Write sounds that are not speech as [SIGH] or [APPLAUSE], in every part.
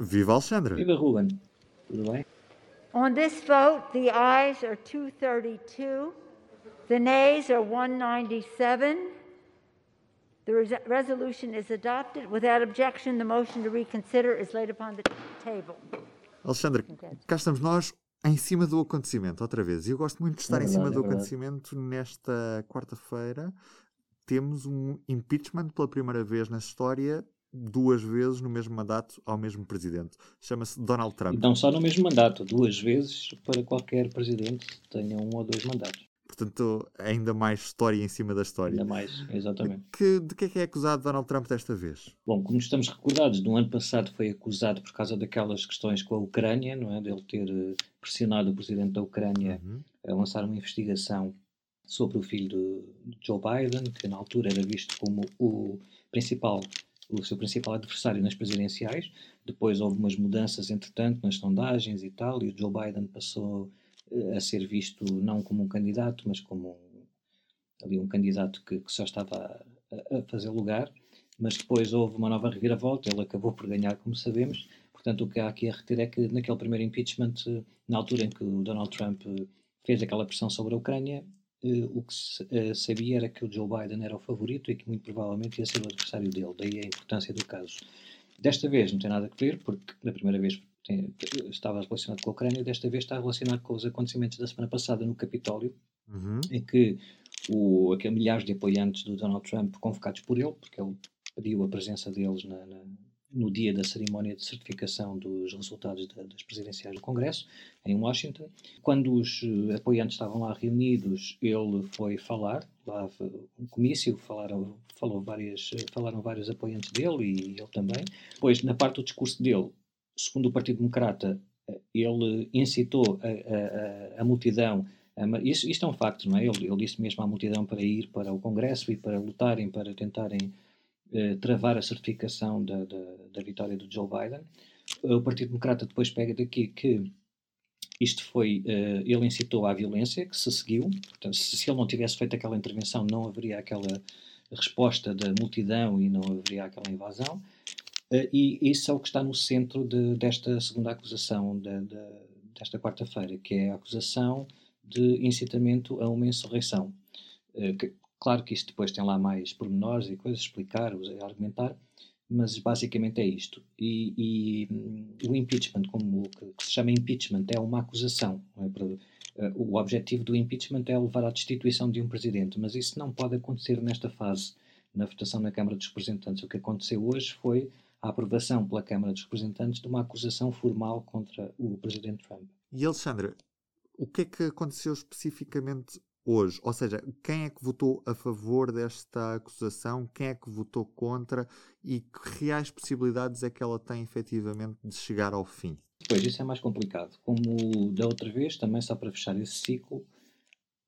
Viva Alexandra! Viva Ruben! Tudo bem? On this vote, the ayes are 232, the nays are 197. The res resolution is adopted. Without objection, the motion to reconsider is laid upon the table. Alexandre, cá estamos nós em cima do acontecimento, outra vez. E eu gosto muito de estar É em cima verdade, do é verdade. acontecimento nesta quarta-feira. Temos um impeachment pela primeira vez na história, duas vezes no mesmo mandato ao mesmo presidente. Chama-se Donald Trump. Não só no mesmo mandato, duas vezes para qualquer presidente tenha um ou dois mandatos. Portanto, ainda mais história em cima da história. Ainda mais, exatamente. Que, de que é que é acusado Donald Trump desta vez? Bom, como estamos recordados, no ano passado foi acusado por causa daquelas questões com a Ucrânia, não é? Dele ter eh, pressionado o presidente da Ucrânia Uhum. a lançar uma investigação sobre o filho de Joe Biden, que na altura era visto como o principal, o seu principal adversário nas presidenciais. Depois houve umas mudanças, entretanto, nas sondagens e tal, e o Joe Biden passou eh, a ser visto não como um candidato, mas como um, ali um candidato que, que só estava a, a fazer lugar. Mas depois houve uma nova reviravolta, ele acabou por ganhar, como sabemos. Portanto, o que há aqui a reter é que naquele primeiro impeachment, eh, na altura em que o Donald Trump eh, fez aquela pressão sobre a Ucrânia, o que se eh, sabia era que o Joe Biden era o favorito e que muito provavelmente ia ser o adversário dele, daí a importância do caso. Desta vez não tem nada a ver, porque da primeira vez tem- estava relacionado com a Ucrânia, desta vez está relacionado com os acontecimentos da semana passada no Capitólio, Uhum. em que o, aquele milhares de apoiantes do Donald Trump, convocados por ele, porque ele pediu a presença deles na- na- no dia da cerimónia de certificação dos resultados da- das presidenciais do Congresso, em Washington. Quando os eh, apoiantes estavam lá reunidos, ele foi falar, lá um comício, falaram, falou várias, eh, falaram vários apoiantes dele e ele também. Depois, na parte do discurso dele, segundo o Partido Democrata, eh, ele incitou a, a- a- multidão isto, isto é um facto, não é? Ele, ele disse mesmo à multidão para ir para o Congresso e para lutarem, para tentarem eh, travar a certificação da, da, da vitória do Joe Biden. O Partido Democrata depois pega daqui que isto foi, eh, ele incitou à violência, que se seguiu. Portanto, se, se ele não tivesse feito aquela intervenção, não haveria aquela resposta da multidão e não haveria aquela invasão. Eh, e isso é o que está no centro de- desta segunda acusação da- da- desta quarta-feira, que é a acusação de incitamento a uma insurreição. Eh, que- claro que isto depois tem lá mais pormenores e coisas explicar, argumentar, mas basicamente é isto. E, e, hum, o impeachment, como o que, se chama impeachment, é uma acusação. é? Eh, o objetivo do impeachment é levar à destituição de um presidente, mas isso não pode acontecer nesta fase, na votação na Câmara dos Representantes. O que aconteceu hoje foi a aprovação pela Câmara dos Representantes de uma acusação formal contra o presidente Trump. E Alexandra, o que é que aconteceu especificamente hoje? Ou seja, quem é que votou a favor desta acusação? Quem é que votou contra? E que reais possibilidades é que ela tem efetivamente de chegar ao fim? Pois, isso é mais complicado. Como da outra vez, também só para fechar esse ciclo,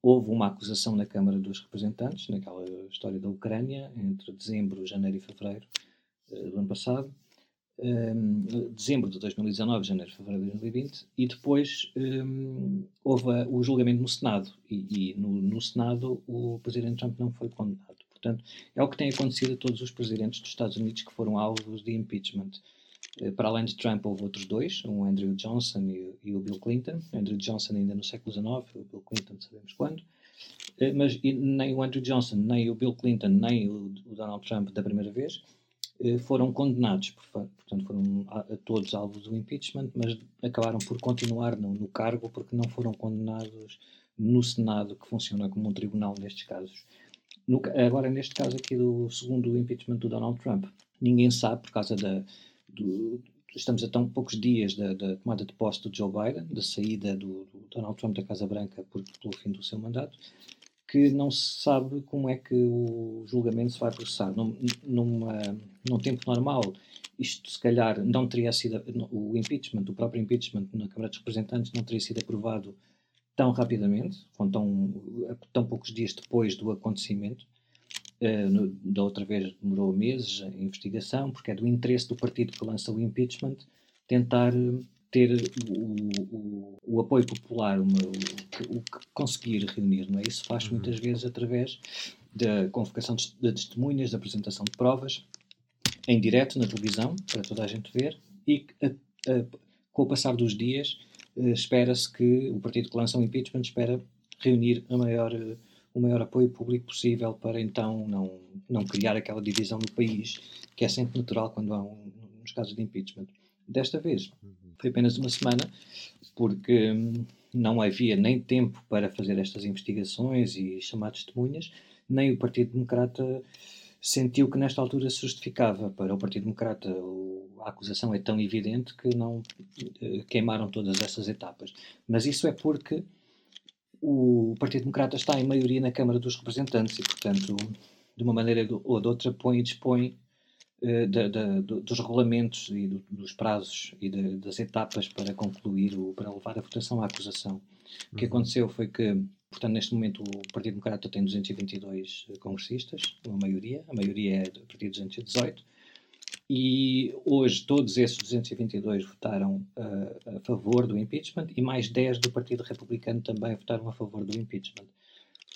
houve uma acusação na Câmara dos Representantes, naquela história da Ucrânia, entre dezembro, janeiro e fevereiro eh, do ano passado, Ehm, dezembro de 2019, janeiro, fevereiro de 2020, e depois ehm, houve o julgamento no Senado, e, e no, no Senado o Presidente Trump não foi condenado. Portanto, é o que tem acontecido a todos os presidentes dos Estados Unidos que foram alvos de impeachment. Eh, Para além de Trump, houve outros dois, o Andrew Johnson e, e o Bill Clinton. Andrew Johnson ainda no século XIX, o Bill Clinton sabemos quando. Eh, Mas nem o Andrew Johnson, nem o Bill Clinton, nem o, Donald Trump da primeira vez foram condenados. Portanto, foram a, a todos alvos do impeachment, mas acabaram por continuar no, no cargo porque não foram condenados no Senado, que funciona como um tribunal nestes casos. No agora, neste caso aqui do segundo impeachment do Donald Trump, ninguém sabe, por causa da. Do, estamos a tão poucos dias da, da tomada de posse do Joe Biden, da saída do, do Donald Trump da Casa Branca por, pelo fim do seu mandato, que não se sabe como é que o julgamento se vai processar. Num, numa, num tempo normal, isto se calhar não teria sido. O impeachment, o próprio impeachment na Câmara dos Representantes não teria sido aprovado tão rapidamente, com tão, tão poucos dias depois do acontecimento. Eh, no- da outra vez demorou meses a investigação, porque é do interesse do partido que lança o impeachment tentar eh, ter o, o, o apoio popular, uma- o, que, o que conseguir reunir. Não é? Isso faz Uhum. muitas vezes através da convocação de, de testemunhas, da apresentação de provas, em direto na televisão, para toda a gente ver, e com o passar dos dias espera-se que o partido que lança o impeachment espera reunir a maior, o maior apoio público possível para então não, não criar aquela divisão no país que é sempre natural quando há um, nos casos de impeachment. Desta vez foi apenas uma semana porque hum, não havia nem tempo para fazer estas investigações e chamar testemunhas, nem o Partido Democrata sentiu que nesta altura se justificava. Para o Partido Democrata, a acusação é tão evidente que não eh, queimaram todas essas etapas. Mas isso é porque o Partido Democrata está em maioria na Câmara dos Representantes e, portanto, de uma maneira ou de outra, põe e dispõe de, de, de, dos regulamentos e do, dos prazos e das etapas para concluir, o, para levar a votação à acusação. O que uhum. aconteceu foi que, portanto, neste momento o Partido Democrata tem 222 congressistas, uma maioria, a maioria é do Partido 218, e hoje todos esses 222 votaram uh, a favor do impeachment e mais 10 do Partido Republicano também votaram a favor do impeachment.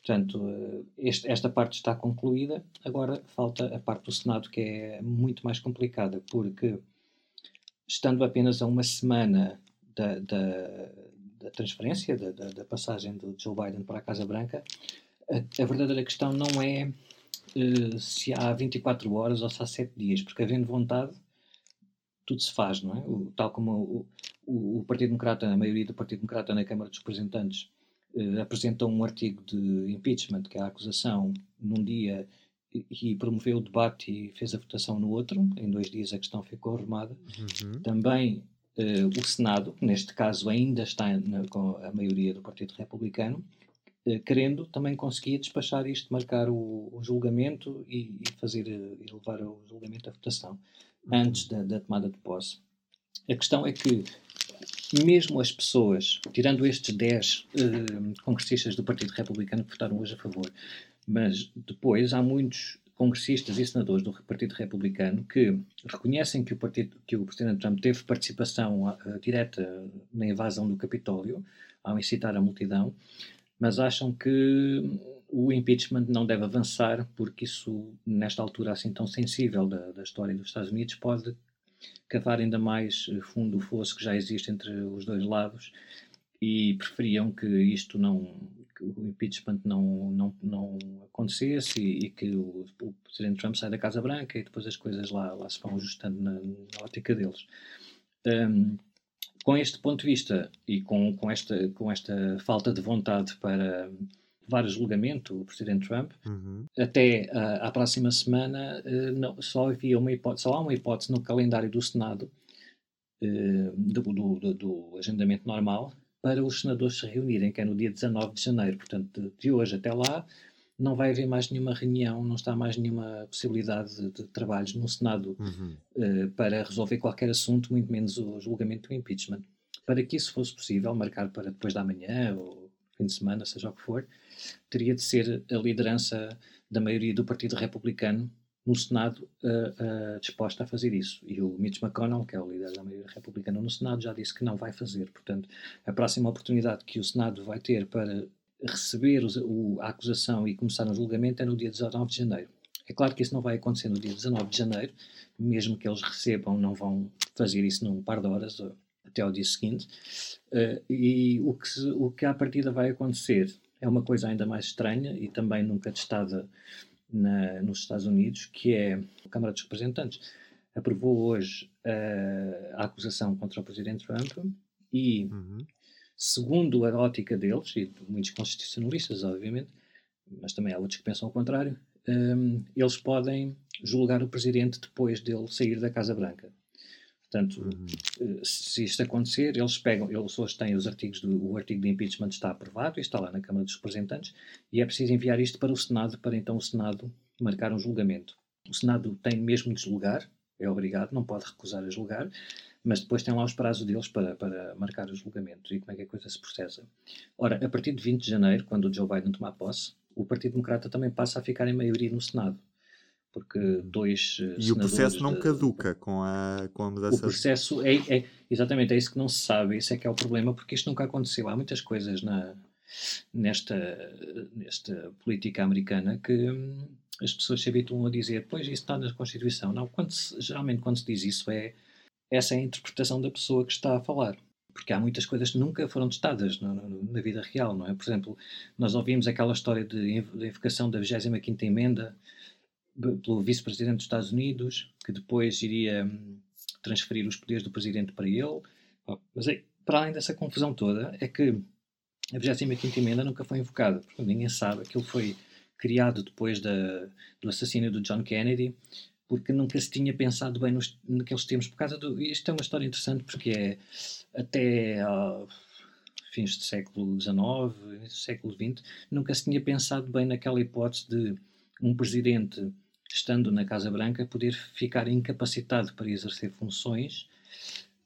Portanto, uh, este, esta parte está concluída. Agora falta a parte do Senado, que é muito mais complicada, porque estando apenas a uma semana da, da, da transferência, da, da, passagem do Joe Biden para a Casa Branca, a, a verdadeira questão não é uh, se há 24 horas ou se há 7 dias, porque havendo vontade, tudo se faz, não é? O, tal como o, o, o, Partido Democrata, a maioria do Partido Democrata na Câmara dos Representantes apresentou um artigo de impeachment, que é a acusação, num dia e, promoveu o debate e fez a votação no outro. Em dois dias a questão ficou arrumada. Uhum. Também uh, o Senado, que neste caso ainda está na, com a maioria do Partido Republicano, eh, querendo, também conseguia despachar isto, marcar o, o julgamento e, e, fazer eh, e levar o julgamento à votação uhum. antes da, da, tomada de posse. A questão é que, mesmo as pessoas, tirando estes 10 uh, congressistas do Partido Republicano que votaram hoje a favor, mas depois há muitos congressistas e senadores do Partido Republicano que reconhecem que o, partido, que o Presidente Trump teve participação uh, direta na invasão do Capitólio, ao incitar a multidão, mas acham que o impeachment não deve avançar porque isso, nesta altura assim tão sensível da, da história dos Estados Unidos, pode cavar ainda mais fundo o fosso que já existe entre os dois lados e preferiam que isto não que o impeachment não, não, não acontecesse e, e que o, o, Presidente Trump saia da Casa Branca e depois as coisas lá, lá se vão ajustando na, na ótica deles. Um, com este ponto de vista e com, com, esta, com esta falta de vontade para levar a julgamento o Presidente Trump, uhum. até uh, à próxima semana uh, não, só, havia uma hipótese, só há uma hipótese no calendário do Senado uh, do, do, do, agendamento normal para os senadores se reunirem, que é no dia 19 de janeiro. Portanto, de, de hoje até lá não vai haver mais nenhuma reunião, não está mais nenhuma possibilidade de, de trabalhos no Senado uhum. uh, para resolver qualquer assunto, muito menos o julgamento do impeachment. Para que isso fosse possível, marcar para depois da manhã ou fim de semana, seja o que for, teria de ser a liderança da maioria do Partido Republicano no Senado uh, uh, disposta a fazer isso. E o Mitch McConnell, que é o líder da maioria republicana no Senado, já disse que não vai fazer. Portanto, a próxima oportunidade que o Senado vai ter para receber o, a acusação e começar o julgamento é no dia 19 de janeiro. É claro que isso não vai acontecer no dia 19 de janeiro, mesmo que eles recebam, não vão fazer isso num par de horas até ao dia seguinte. Uh, e o que, se, o que à partida vai acontecer é uma coisa ainda mais estranha e também nunca testada na, nos Estados Unidos, que é a Câmara dos Representantes aprovou hoje uh, a acusação contra o Presidente Trump e uhum segundo a ótica deles, e de muitos constitucionalistas, obviamente, mas também há outros que pensam o contrário, um, eles podem julgar o presidente depois dele sair da Casa Branca. Portanto, uhum. Eh, se isto acontecer, eles pegam, eles hoje têm os artigos do o artigo de impeachment está aprovado, está lá na Câmara dos Representantes, e é preciso enviar isto para o Senado, para então o Senado marcar um julgamento. O Senado tem mesmo de julgar, é obrigado, não pode recusar a julgar, mas depois tem lá os prazos deles para, para marcar os julgamentos e como é que a coisa se processa. Ora, a partir de 20 de janeiro, quando o Joe Biden tomar posse, o Partido Democrata também passa a ficar em maioria no Senado. Porque dois. Eh, e o processo não de, caduca com a, com a mudança. O processo é, é, Exatamente, é isso que não se sabe, isso é que é o problema, porque isto nunca aconteceu. Há muitas coisas na, nesta, nesta política americana que hum, as pessoas se habituam a dizer, pois isso está na Constituição. Não, quando se, geralmente quando se diz isso é essa é a interpretação da pessoa que está a falar. Porque há muitas coisas que nunca foram testadas no, na vida real, não é? Por exemplo, nós ouvimos aquela história de, de invocação da 25ª emenda pelo vice-presidente dos Estados Unidos, que depois iria hum, transferir os poderes do presidente para ele. Mas, é, para além dessa confusão toda, é que a 25ª emenda nunca foi invocada. Porque ninguém sabe. Aquilo foi criado depois da, do assassínio do John Kennedy, porque nunca se tinha pensado bem nos, naqueles tempos. Por causa do, isto é uma história interessante porque é até uh, fins do século XIX, século XX, nunca se tinha pensado bem naquela hipótese de um presidente, estando na Casa Branca, poder ficar incapacitado para exercer funções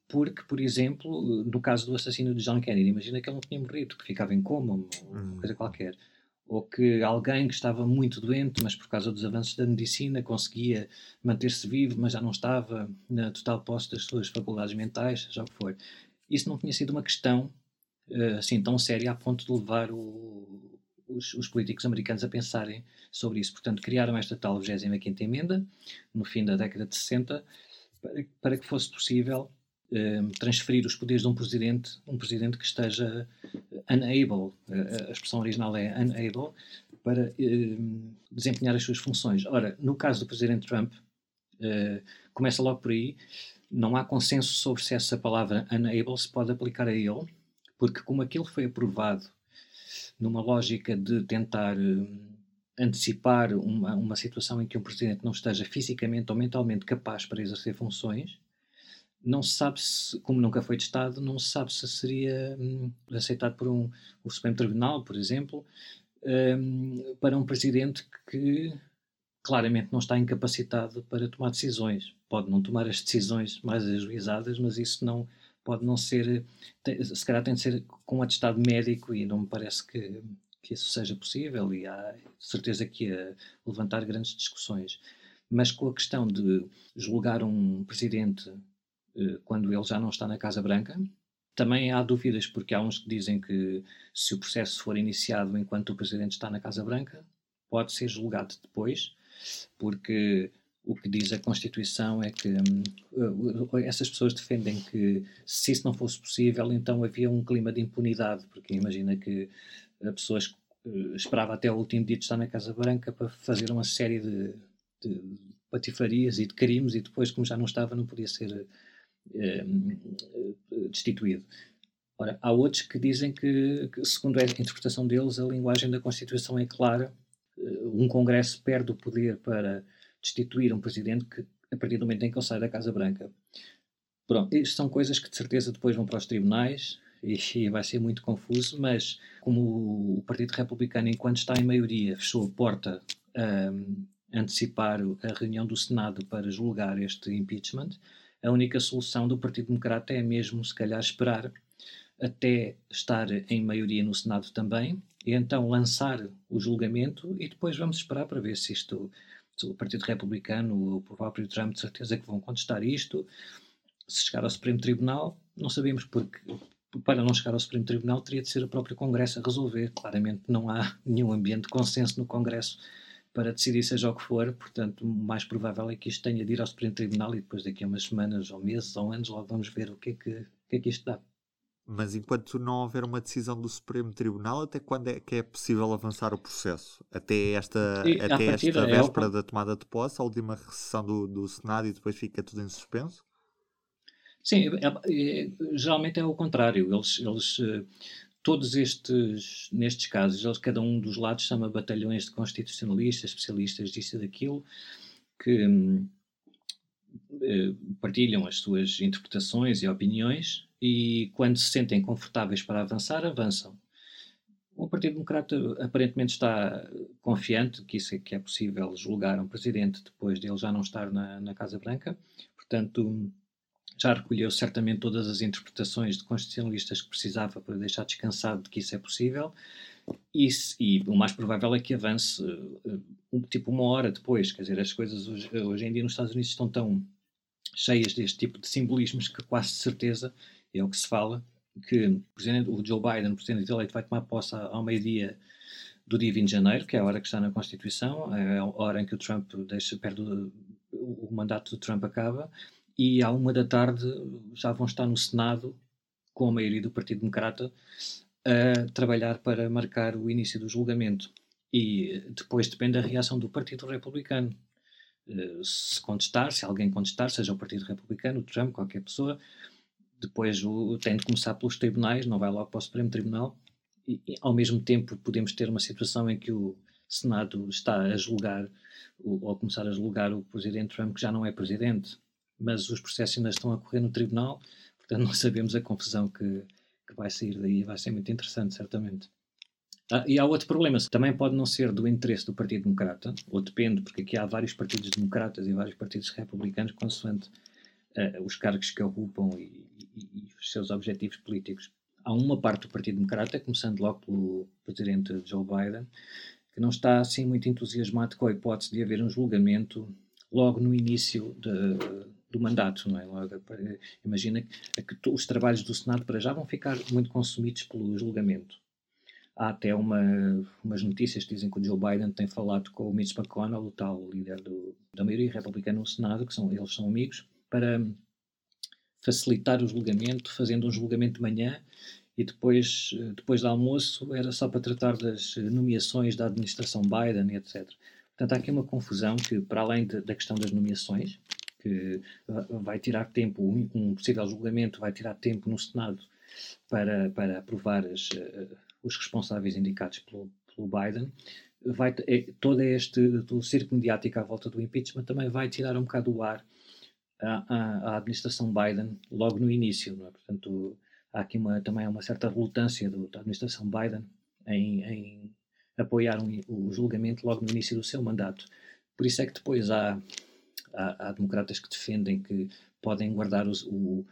porque, por exemplo, no caso do assassino de John Kennedy, imagina que ele não tinha morrido, que ficava em coma, ou hum. coisa qualquer ou que alguém que estava muito doente, mas por causa dos avanços da medicina conseguia manter-se vivo, mas já não estava na total posse das suas faculdades mentais, já o que for. Isso não tinha sido uma questão uh, assim tão séria a ponto de levar o, os, os, políticos americanos a pensarem sobre isso. Portanto, criaram esta tal 25 emenda, no fim da década de 60, para, para que fosse possível uh, transferir os poderes de um presidente, um presidente que esteja unable, a expressão original é unable, para desempenhar as suas funções. Ora, no caso do presidente Trump, começa logo por aí, não há consenso sobre se essa palavra unable se pode aplicar a ele, porque como aquilo foi aprovado numa lógica de tentar uh, antecipar uma, uma situação em que um presidente não esteja fisicamente ou mentalmente capaz para exercer funções, não se sabe se, como nunca foi testado, não se sabe se seria hum, aceitado por um, o Supremo Tribunal, por exemplo, hum, para um presidente que claramente não está incapacitado para tomar decisões. Pode não tomar as decisões mais ajuizadas, mas isso não pode não ser, se calhar tem de ser com um atestado médico e não me parece que, que isso seja possível e há certeza que ia levantar grandes discussões. Mas com a questão de julgar um presidente eh, quando ele já não está na Casa Branca. Também há dúvidas, porque há uns que dizem que se o processo for iniciado enquanto o presidente está na Casa Branca, pode ser julgado depois, porque o que diz a Constituição é que uh, essas pessoas defendem que se isso não fosse possível, então havia um clima de impunidade, porque imagina que a pessoas uh, esperava até o último dia de estar na Casa Branca para fazer uma série de, de patifarias e de crimes e depois, como já não estava, não podia ser eh, destituído. Ora, há outros que dizem que, que, segundo a interpretação deles, a linguagem da Constituição é clara. Eh, um Congresso perde o poder para destituir um presidente que, a partir do momento em que ele sai da Casa Branca. Pronto, isto são coisas que de certeza depois vão para os tribunais e, [LAUGHS] vai ser muito confuso, mas como o Partido Republicano, enquanto está em maioria, fechou a porta a antecipar a reunião do Senado para julgar este impeachment, a única solução do Partido Democrata é mesmo, se calhar, esperar até estar em maioria no Senado também, e então lançar o julgamento e depois vamos esperar para ver se isto, se o Partido Republicano, o próprio Trump, de certeza que vão contestar isto. Se chegar ao Supremo Tribunal, não sabemos porque para não chegar ao Supremo Tribunal teria de ser o próprio Congresso a resolver. Claramente não há nenhum ambiente de consenso no Congresso para decidir seja o que for, portanto, o mais provável é que isto tenha de ir ao Supremo Tribunal e depois daqui a umas semanas, ou meses, ou anos, logo vamos ver o que é que, o que, é que isto dá. Mas enquanto não houver uma decisão do Supremo Tribunal, até quando é que é possível avançar o processo? Até esta, e, até esta véspera é da tomada de posse, a última recessão do, do Senado e depois fica tudo em suspenso? Sim, é, é, geralmente é o contrário. Eles, eles eh, todos estes, nestes casos, eles, cada um dos lados chama batalhões de constitucionalistas, especialistas disto e daquilo, que hum, eh, partilham as suas interpretações e opiniões e quando se sentem confortáveis para avançar, avançam. O Partido Democrata aparentemente está confiante que isso é, que é possível julgar um presidente depois dele já não estar na, na Casa Branca, portanto já recolheu certamente todas as interpretações de constitucionalistas que precisava para deixar descansado de que isso é possível. E, e o mais provável é que avance uh, um, tipo uma hora depois. Quer dizer, as coisas hoje, hoje em dia nos Estados Unidos estão tão cheias deste tipo de simbolismos que quase certeza, é o que se fala, que o, Joe Biden, presidente eleito, vai tomar posse ao meio-dia do dia 20 de janeiro, que é a hora que está na Constituição, é a hora em que o Trump deixa, perde o, o mandato do Trump acaba, e à uma da tarde já vão estar no Senado, com a maioria do Partido Democrata, a trabalhar para marcar o início do julgamento. E depois depende da reação do Partido Republicano. Eh, se contestar, se alguém contestar, seja o Partido Republicano, o Trump, qualquer pessoa, depois o, tem de começar pelos tribunais, não vai logo para o Supremo Tribunal. E, e, ao mesmo tempo podemos ter uma situação em que o Senado está a julgar, ou a começar a julgar o Presidente Trump, que já não é Presidente, mas os processos ainda estão a correr no Tribunal, portanto [LAUGHS] não sabemos a confusão que, que vai sair daí, vai ser muito interessante, certamente. Ah, e há outro problema, também pode não ser do interesse do Partido Democrata, ou depende, porque aqui há vários partidos democratas e vários partidos republicanos, consoante uh, os cargos que ocupam e, e, os seus objetivos políticos. Há uma parte do Partido Democrata, começando logo pelo presidente Joe Biden, que não está assim muito entusiasmado com a hipótese de haver um julgamento logo no início de, do mandato, não é? Logo, imagina que, que os trabalhos do Senado para já vão ficar muito consumidos pelo julgamento Há até uma, umas notícias que dizem que o Joe Biden tem falado com o Mitch McConnell, o tal líder do, da maioria republicana no Senado, que são, eles são amigos, para facilitar o julgamento, fazendo um julgamento de manhã e depois, depois do almoço era só para tratar das nomeações da administração Biden etc. Portanto, há aqui uma confusão que, para além de, da questão das nomeações, que vai tirar tempo, um possível julgamento vai tirar tempo no Senado para, para aprovar as, os responsáveis indicados pelo, pelo Biden, vai, é, todo este do circo mediático à volta do impeachment também vai tirar um bocado o ar à, à, administração Biden logo no início. É? Portanto, há aqui uma, também uma certa relutância do, da administração Biden em, em apoiar um, o julgamento logo no início do seu mandato. Por isso é que depois há, há, há democratas que defendem que podem guardar os, o,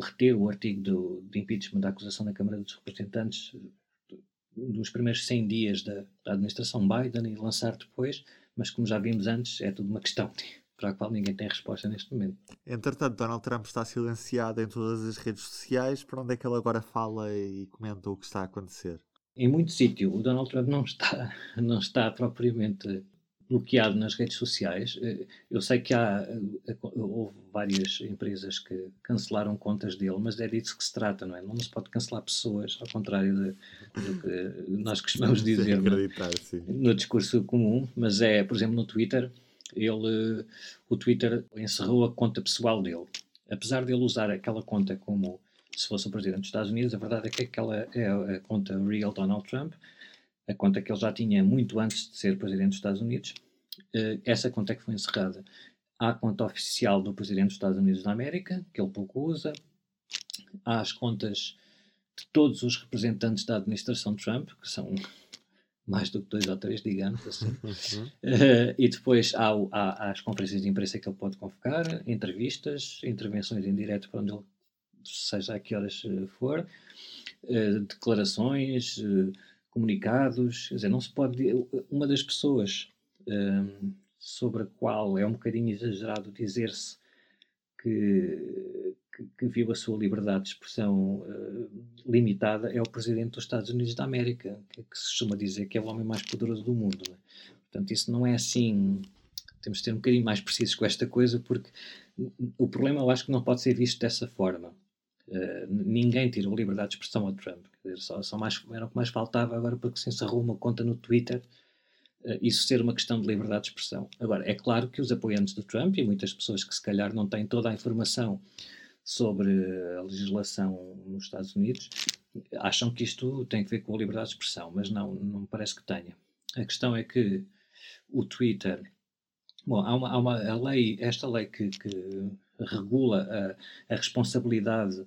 reter o artigo do, de impeachment da acusação na Câmara dos Representantes dos primeiros 100 dias da, da, administração Biden e lançar depois, mas como já vimos antes, é tudo uma questão para a qual ninguém tem resposta neste momento. Entretanto, Donald Trump está silenciado em todas as redes sociais. Para onde é que ele agora fala e comenta o que está a acontecer? Em muito sítio, o Donald Trump não está, [LAUGHS] não está propriamente bloqueado nas redes sociais. Eh, eu sei que há, eh, houve várias empresas que cancelaram contas dele, mas é disso que se trata, não é? Não se pode cancelar pessoas, ao contrário de, do que nós [LAUGHS] costumamos dizer no, no discurso comum, mas é, por exemplo, no Twitter, ele, o Twitter encerrou a conta pessoal dele. Apesar de ele usar aquela conta como se fosse o presidente dos Estados Unidos, a verdade é que aquela é a conta Real Donald Trump, a conta que ele já tinha muito antes de ser presidente dos Estados Unidos, uh, essa conta é que foi encerrada. Há a conta oficial do presidente dos Estados Unidos da América, que ele pouco usa. Há as contas de todos os representantes da administração Trump, que são mais do que dois ou três, digamos assim. [LAUGHS] uh, e depois há, há, há, as conferências de imprensa que ele pode convocar, entrevistas, intervenções em direto para onde ele, seja a que horas eh, for, uh, declarações, uh, comunicados, quer dizer, não se pode. Uma das pessoas um, sobre a qual é um bocadinho exagerado dizer-se que, que, viu a sua liberdade de expressão uh, limitada é o presidente dos Estados Unidos da América, que, que, se costuma dizer que é o homem mais poderoso do mundo. Né? Portanto, isso não é assim. Temos de ser um bocadinho mais precisos com esta coisa, porque o problema eu acho que não pode ser visto dessa forma. Uh, ninguém tirou liberdade de expressão ao Trump. Quer dizer, só, só mais, era o que mais faltava agora porque se encerrou uma conta no Twitter, uh, isso ser uma questão de liberdade de expressão. Agora, é claro que os apoiantes do Trump e muitas pessoas que se calhar não têm toda a informação sobre a legislação nos Estados Unidos acham que isto tem que ver com a liberdade de expressão, mas não, não parece que tenha. A questão é que o Twitter. Bom, há uma, há uma a lei, esta lei que, que regula a, a responsabilidade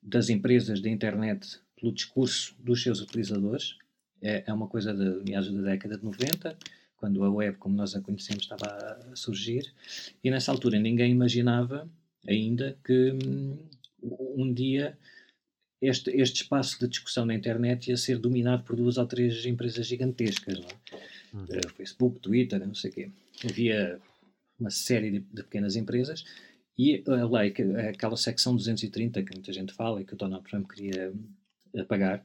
das empresas da internet pelo discurso dos seus utilizadores. É, é uma coisa de meados da década de 90, quando a web, como nós a conhecemos, estava a surgir. E nessa altura ninguém imaginava ainda que hum, um dia este, este espaço de discussão na internet ia ser dominado por duas ou três empresas gigantescas, não é? Uhum. Uh, Facebook, Twitter, não sei o quê. Havia uma série de, de pequenas empresas e a lei, aquela secção 230 que muita gente fala e que o Donald Trump queria apagar,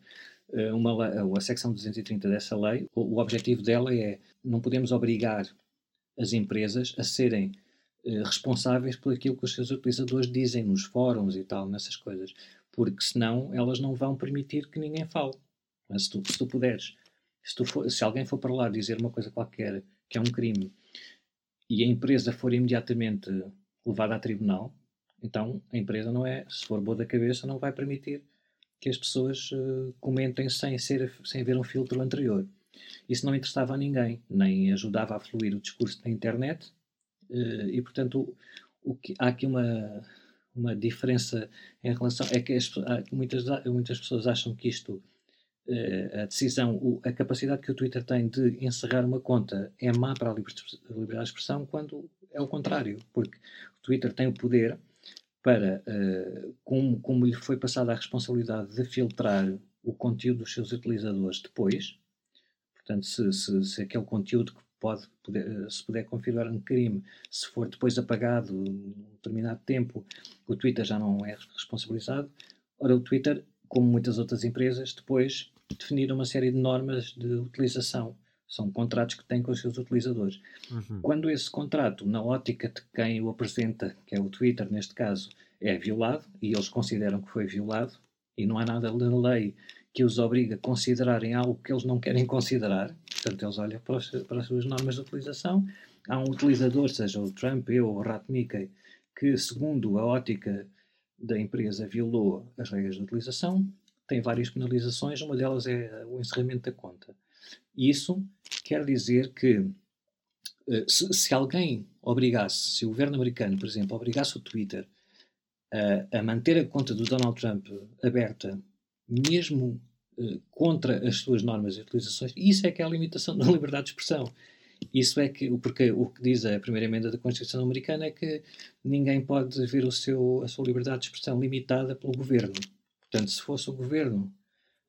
eh, uma, a secção 230 dessa lei, o, o objetivo dela é não podemos obrigar as empresas a serem eh, responsáveis por aquilo que os seus utilizadores dizem nos fóruns e tal, nessas coisas. Porque senão elas não vão permitir que ninguém fale. Mas se tu, se tu puderes, se, tu for, se alguém for para lá dizer uma coisa qualquer que é um crime e a empresa for imediatamente levada a tribunal, então a empresa não é, se for boa da cabeça, não vai permitir que as pessoas uh, comentem sem, ser, sem haver um filtro anterior. Isso não interessava a ninguém, nem ajudava a fluir o discurso na internet, e portanto o, o que, há aqui uma, uma diferença em relação. É que as, muitas, muitas pessoas acham que isto uh, a decisão, a capacidade que o Twitter tem de encerrar uma conta é má para a liberdade de expressão, quando é o contrário, porque o Twitter tem o poder para, uh, como, como lhe foi passada a responsabilidade de filtrar o conteúdo dos seus utilizadores depois, portanto, se, se, se aquele conteúdo que pode, poder, se puder configurar um crime, se for depois apagado num determinado tempo, o Twitter já não é responsabilizado. Ora, o Twitter, como muitas outras empresas, depois definiram uma série de normas de utilização são contratos que têm com os seus utilizadores. Uhum. Quando esse contrato, na ótica de quem o apresenta, que é o Twitter neste caso, é violado, e eles consideram que foi violado, e não há nada na lei que os obriga a considerarem algo que eles não querem considerar, portanto, eles olham para, os, para as suas normas de utilização. Há um utilizador, seja o Trump, eu ou o Rat Mickey, que, segundo a ótica da empresa, violou as regras de utilização, tem várias penalizações, uma delas é o encerramento da conta. Isso quer dizer que eh, se, se, alguém obrigasse, se o governo americano, por exemplo, obrigasse o Twitter a, a manter a conta do Donald Trump aberta, mesmo uh, contra as suas normas e utilizações, isso é que é a limitação [LAUGHS] da liberdade de expressão. Isso é que, porque o que diz a primeira emenda da Constituição americana é que ninguém pode ver o seu, a sua liberdade de expressão limitada pelo governo. Portanto, se fosse o governo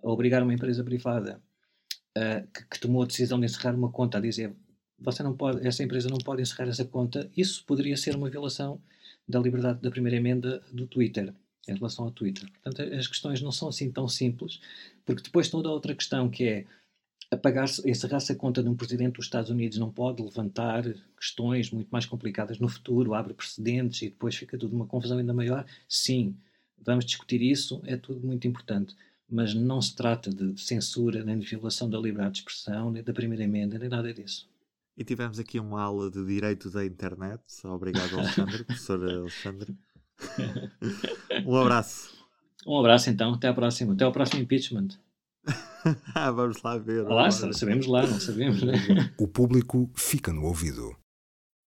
a obrigar uma empresa privada uh, que, que, tomou a decisão de encerrar uma conta, a dizer você não pode, essa empresa não pode encerrar essa conta, isso poderia ser uma violação da liberdade da primeira emenda do Twitter, em relação ao Twitter. Portanto, as questões não são assim tão simples, porque depois toda a outra questão que é apagar encerrar-se a conta de um presidente dos Estados Unidos não pode levantar questões muito mais complicadas no futuro, abre precedentes e depois fica tudo uma confusão ainda maior. Sim, vamos discutir isso, é tudo muito importante mas não se trata de censura, nem de violação da liberdade de expressão, nem da primeira emenda, nem nada disso. E tivemos aqui uma aula de Direito da Internet. Obrigado, Alexandre, [LAUGHS] professor Alexandre. Um abraço. Um abraço então, até à próxima. Até ao próximo impeachment. [LAUGHS] Vamos lá ver. Lá, sabemos lá, não sabemos, né? O público fica no ouvido.